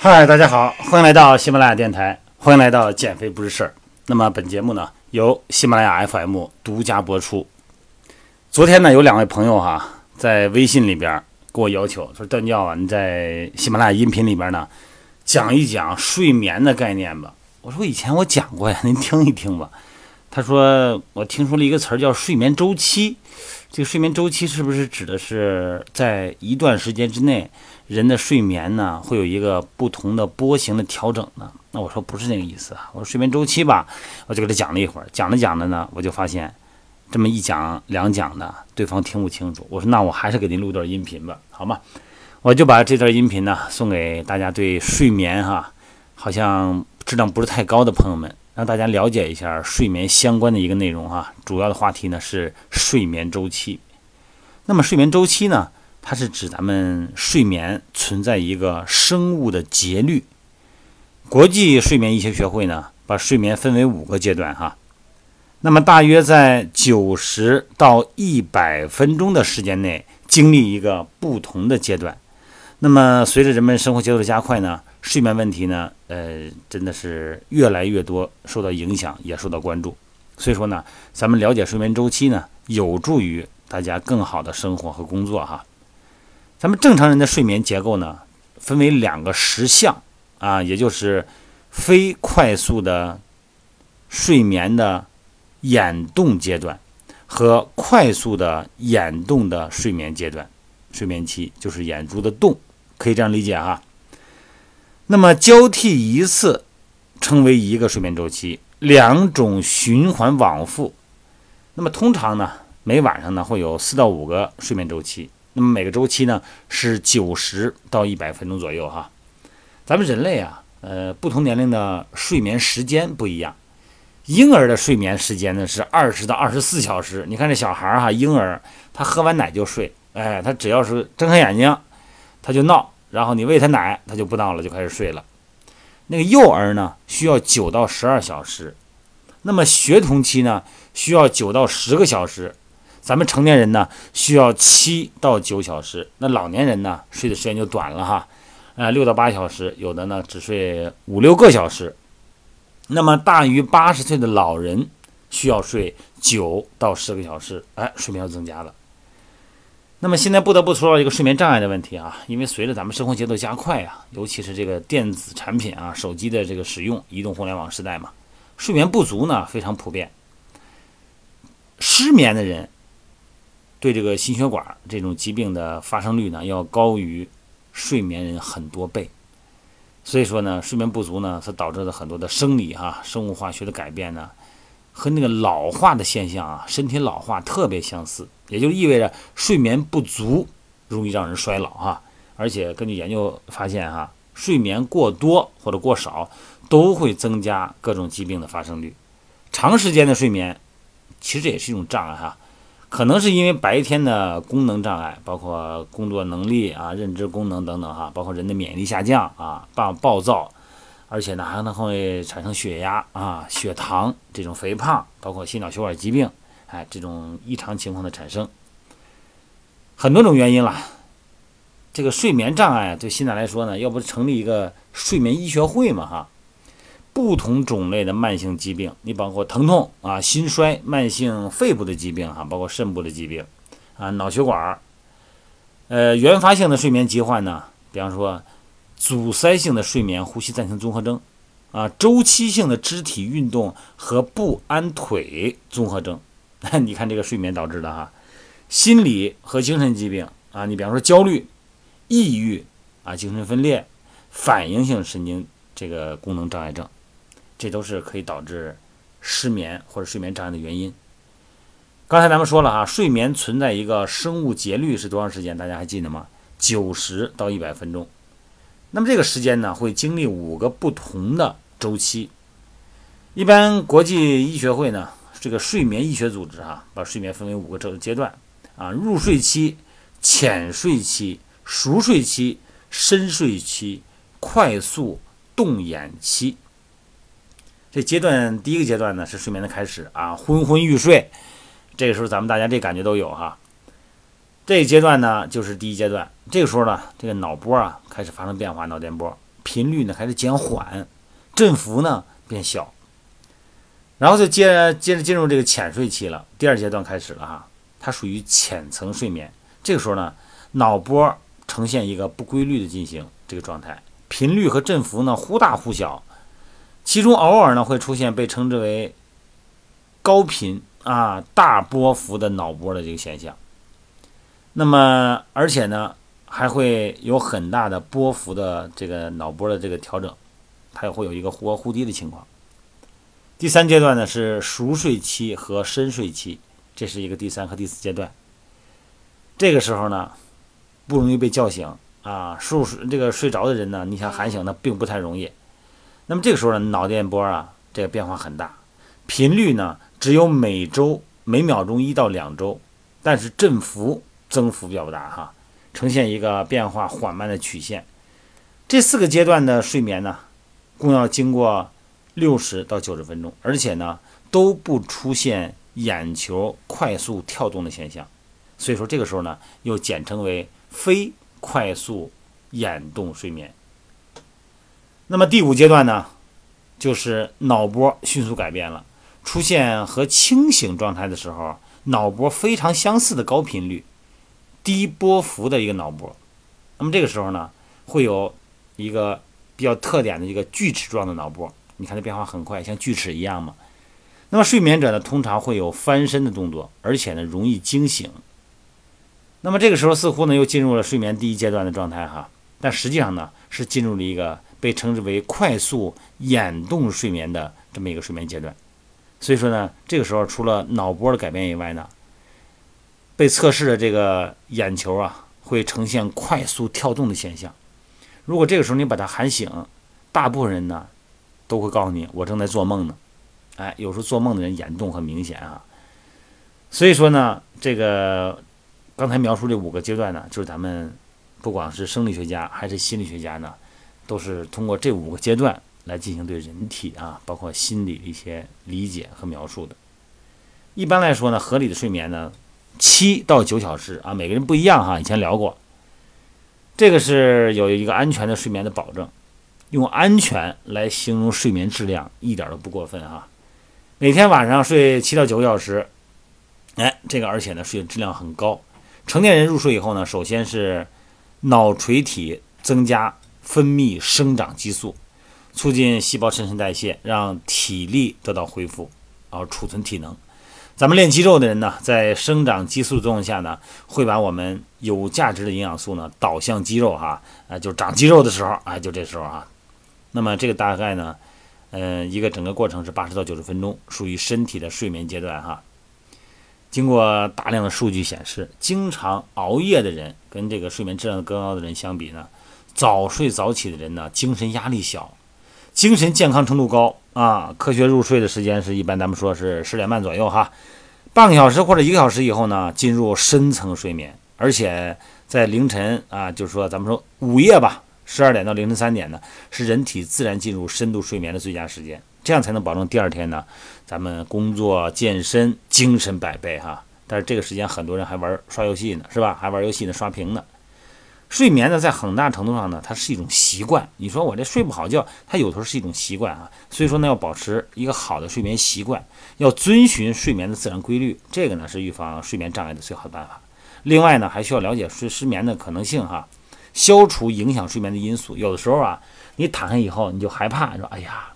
嗨，大家好，欢迎来到喜马拉雅电台，欢迎来到减肥不是事儿。那么本节目呢，由喜马拉雅 FM 独家播出。昨天呢，有两位朋友哈，在微信里边给我要求说：“段教啊，你在喜马拉雅音频里边呢，讲一讲睡眠的概念吧。”我说：“以前我讲过呀，您听一听吧。”他说：“我听说了一个词儿叫睡眠周期，这个睡眠周期是不是指的是在一段时间之内，人的睡眠呢会有一个不同的波形的调整呢？”那我说不是那个意思啊，我说睡眠周期吧，我就给他讲了一会儿，讲着讲着呢，我就发现这么一讲两讲的，对方听不清楚。我说那我还是给您录段音频吧，好吗？我就把这段音频呢送给大家对睡眠哈，好像质量不是太高的朋友们。让大家了解一下睡眠相关的一个内容哈，主要的话题呢是睡眠周期。那么睡眠周期呢，它是指咱们睡眠存在一个生物的节律。国际睡眠医学学会呢，把睡眠分为五个阶段哈。那么大约在九十到一百分钟的时间内，经历一个不同的阶段。那么随着人们生活节奏的加快呢？睡眠问题呢，呃，真的是越来越多受到影响，也受到关注。所以说呢，咱们了解睡眠周期呢，有助于大家更好的生活和工作哈。咱们正常人的睡眠结构呢，分为两个时相啊，也就是非快速的睡眠的眼动阶段和快速的眼动的睡眠阶段。睡眠期就是眼珠的动，可以这样理解哈。那么交替一次称为一个睡眠周期，两种循环往复。那么通常呢，每晚上呢会有四到五个睡眠周期。那么每个周期呢是九十到一百分钟左右哈。咱们人类啊，呃，不同年龄的睡眠时间不一样。婴儿的睡眠时间呢是二十到二十四小时。你看这小孩儿哈，婴儿他喝完奶就睡，哎，他只要是睁开眼睛，他就闹。然后你喂他奶，他就不闹了，就开始睡了。那个幼儿呢，需要九到十二小时；那么学童期呢，需要九到十个小时。咱们成年人呢，需要七到九小时。那老年人呢，睡的时间就短了哈，呃，六到八小时，有的呢只睡五六个小时。那么大于八十岁的老人，需要睡九到十个小时，哎，睡眠要增加了。那么现在不得不说到一个睡眠障碍的问题啊，因为随着咱们生活节奏加快啊，尤其是这个电子产品啊、手机的这个使用，移动互联网时代嘛，睡眠不足呢非常普遍。失眠的人对这个心血管这种疾病的发生率呢要高于睡眠人很多倍，所以说呢，睡眠不足呢它导致了很多的生理哈、生物化学的改变呢。和那个老化的现象啊，身体老化特别相似，也就意味着睡眠不足容易让人衰老哈。而且根据研究发现哈，睡眠过多或者过少都会增加各种疾病的发生率。长时间的睡眠其实也是一种障碍哈，可能是因为白天的功能障碍，包括工作能力啊、认知功能等等哈，包括人的免疫力下降啊、暴暴躁。而且呢，还能会产生血压啊、血糖这种肥胖，包括心脑血管疾病，哎，这种异常情况的产生，很多种原因了。这个睡眠障碍对现在来说呢，要不成立一个睡眠医学会嘛？哈，不同种类的慢性疾病，你包括疼痛啊、心衰、慢性肺部的疾病哈，包括肾部的疾病啊、脑血管，呃，原发性的睡眠疾患呢，比方说。阻塞性的睡眠呼吸暂停综合征，啊，周期性的肢体运动和不安腿综合征，你看这个睡眠导致的哈，心理和精神疾病啊，你比方说焦虑、抑郁啊，精神分裂、反应性神经这个功能障碍症，这都是可以导致失眠或者睡眠障碍的原因。刚才咱们说了哈，睡眠存在一个生物节律是多长时间？大家还记得吗？九十到一百分钟。那么这个时间呢，会经历五个不同的周期。一般国际医学会呢，这个睡眠医学组织哈，把睡眠分为五个阶阶段啊：入睡期、浅睡期、熟睡期、深睡期、快速动眼期。这阶段第一个阶段呢，是睡眠的开始啊，昏昏欲睡。这个时候咱们大家这感觉都有哈。这个阶段呢，就是第一阶段。这个时候呢，这个脑波啊开始发生变化，脑电波频率呢开始减缓，振幅呢变小，然后就接接着进入这个浅睡期了。第二阶段开始了哈，它属于浅层睡眠。这个时候呢，脑波呈现一个不规律的进行这个状态，频率和振幅呢忽大忽小，其中偶尔呢会出现被称之为高频啊大波幅的脑波的这个现象。那么而且呢。还会有很大的波幅的这个脑波的这个调整，它也会有一个忽高忽低的情况。第三阶段呢是熟睡期和深睡期，这是一个第三和第四阶段。这个时候呢不容易被叫醒啊，熟睡这个睡着的人呢，你想喊醒呢并不太容易。那么这个时候呢脑电波啊这个变化很大，频率呢只有每周每秒钟一到两周，但是振幅增幅比较大哈。呈现一个变化缓慢的曲线。这四个阶段的睡眠呢，共要经过六十到九十分钟，而且呢都不出现眼球快速跳动的现象，所以说这个时候呢又简称为非快速眼动睡眠。那么第五阶段呢，就是脑波迅速改变了，出现和清醒状态的时候脑波非常相似的高频率。低波幅的一个脑波，那么这个时候呢，会有一个比较特点的一个锯齿状的脑波，你看这变化很快，像锯齿一样嘛。那么睡眠者呢，通常会有翻身的动作，而且呢容易惊醒。那么这个时候似乎呢又进入了睡眠第一阶段的状态哈，但实际上呢是进入了一个被称之为快速眼动睡眠的这么一个睡眠阶段。所以说呢，这个时候除了脑波的改变以外呢。被测试的这个眼球啊，会呈现快速跳动的现象。如果这个时候你把他喊醒，大部分人呢都会告诉你我正在做梦呢。哎，有时候做梦的人眼动很明显啊。所以说呢，这个刚才描述这五个阶段呢，就是咱们不管是生理学家还是心理学家呢，都是通过这五个阶段来进行对人体啊，包括心理的一些理解和描述的。一般来说呢，合理的睡眠呢。七到九小时啊，每个人不一样哈。以前聊过，这个是有一个安全的睡眠的保证，用安全来形容睡眠质量一点都不过分哈。每天晚上睡七到九个小时，哎，这个而且呢睡眠质量很高。成年人入睡以后呢，首先是脑垂体增加分泌生长激素，促进细胞新陈代谢，让体力得到恢复，然后储存体能。咱们练肌肉的人呢，在生长激素作用下呢，会把我们有价值的营养素呢导向肌肉哈，啊，就长肌肉的时候，哎，就这时候哈。那么这个大概呢，嗯，一个整个过程是八十到九十分钟，属于身体的睡眠阶段哈。经过大量的数据显示，经常熬夜的人跟这个睡眠质量更高的人相比呢，早睡早起的人呢，精神压力小，精神健康程度高。啊，科学入睡的时间是一般，咱们说是十点半左右哈，半个小时或者一个小时以后呢，进入深层睡眠，而且在凌晨啊，就是说咱们说午夜吧，十二点到凌晨三点呢，是人体自然进入深度睡眠的最佳时间，这样才能保证第二天呢，咱们工作健身精神百倍哈。但是这个时间很多人还玩刷游戏呢，是吧？还玩游戏呢，刷屏呢。睡眠呢，在很大程度上呢，它是一种习惯。你说我这睡不好觉，它有时候是一种习惯啊。所以说呢，要保持一个好的睡眠习惯，要遵循睡眠的自然规律，这个呢是预防睡眠障碍的最好的办法。另外呢，还需要了解睡失眠的可能性哈，消除影响睡眠的因素。有的时候啊，你躺下以后你就害怕，说哎呀，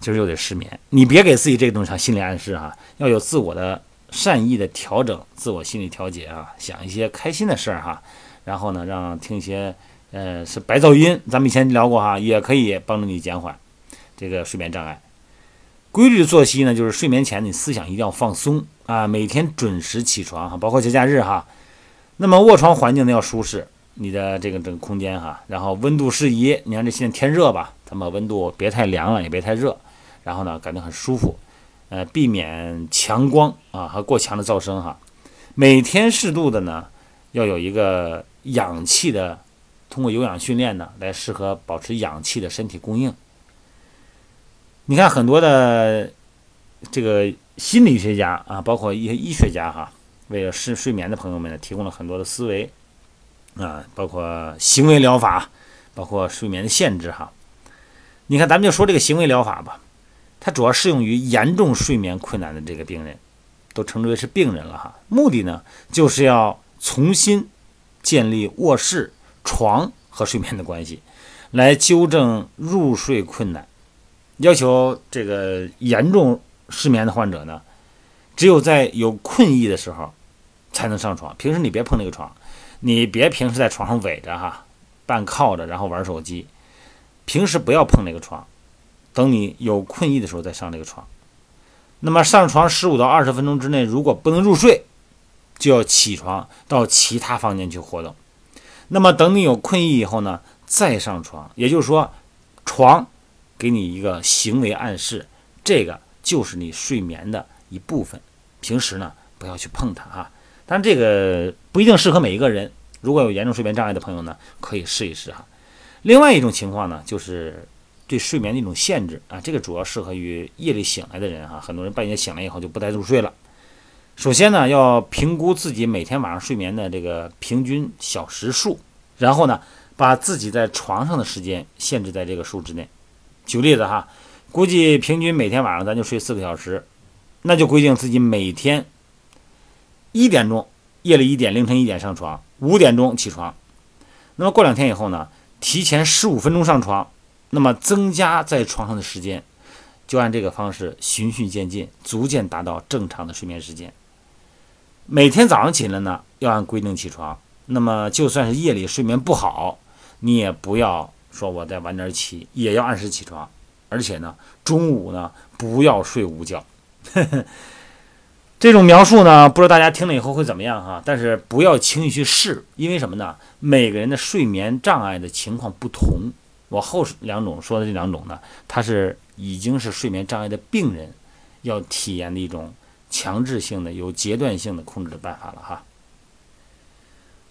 今儿又得失眠。你别给自己这个东西心理暗示哈，要有自我的善意的调整，自我心理调节啊，想一些开心的事儿哈。然后呢，让听一些，呃，是白噪音，咱们以前聊过哈，也可以帮助你减缓这个睡眠障碍。规律作息呢，就是睡眠前你思想一定要放松啊，每天准时起床哈，包括节假日哈。那么卧床环境呢要舒适，你的这个这个空间哈，然后温度适宜。你看这现在天热吧，咱们温度别太凉了，也别太热，然后呢感觉很舒服，呃，避免强光啊和过强的噪声哈。每天适度的呢，要有一个。氧气的，通过有氧训练呢，来适合保持氧气的身体供应。你看很多的这个心理学家啊，包括一些医学家哈，为了睡睡眠的朋友们呢，提供了很多的思维啊，包括行为疗法、包括睡眠的限制哈。你看，咱们就说这个行为疗法吧，它主要适用于严重睡眠困难的这个病人，都称之为是病人了哈。目的呢，就是要重新建立卧室、床和睡眠的关系，来纠正入睡困难。要求这个严重失眠的患者呢，只有在有困意的时候才能上床，平时你别碰那个床，你别平时在床上围着哈，半靠着然后玩手机。平时不要碰那个床，等你有困意的时候再上那个床。那么上床十五到二十分钟之内，如果不能入睡，就要起床到其他房间去活动。那么等你有困意以后呢，再上床。也就是说，床给你一个行为暗示，这个就是你睡眠的一部分。平时呢，不要去碰它哈。但这个不一定适合每一个人。如果有严重睡眠障碍的朋友呢，可以试一试哈。另外一种情况呢，就是对睡眠的一种限制啊，这个主要适合于夜里醒来的人哈。很多人半夜醒来以后就不再入睡了。首先呢，要评估自己每天晚上睡眠的这个平均小时数，然后呢，把自己在床上的时间限制在这个数之内。举例子哈，估计平均每天晚上咱就睡四个小时，那就规定自己每天一点钟，夜里一点，凌晨一点上床，五点钟起床。那么过两天以后呢？提前十五分钟上床，那么增加在床上的时间，就按这个方式循序渐进，逐渐达到正常的睡眠时间。每天早上起来呢，要按规定起床。那么就算是夜里睡眠不好，你也不要说我再晚点起，也要按时起床。而且呢，中午呢不要睡午觉。这种描述呢，不知道大家听了以后会怎么样哈？但是不要轻易去试，因为什么呢？每个人的睡眠障碍的情况不同。我后两种说的这两种呢，它是已经是睡眠障碍的病人要体验的一种强制性的、有阶段性的控制的办法了哈。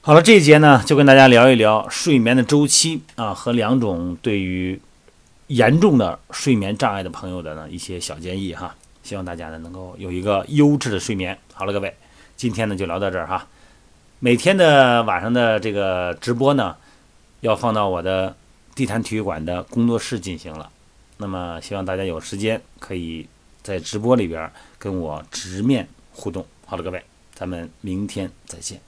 好了，这一节呢，就跟大家聊一聊睡眠的周期啊，和两种对于严重的睡眠障碍的朋友的呢一些小建议哈。希望大家呢能够有一个优质的睡眠。好了，各位，今天呢就聊到这儿哈。每天的晚上的这个直播呢，要放到我的地坛体育馆的工作室进行了。那么希望大家有时间可以在直播里边跟我直面互动。好了，各位，咱们明天再见。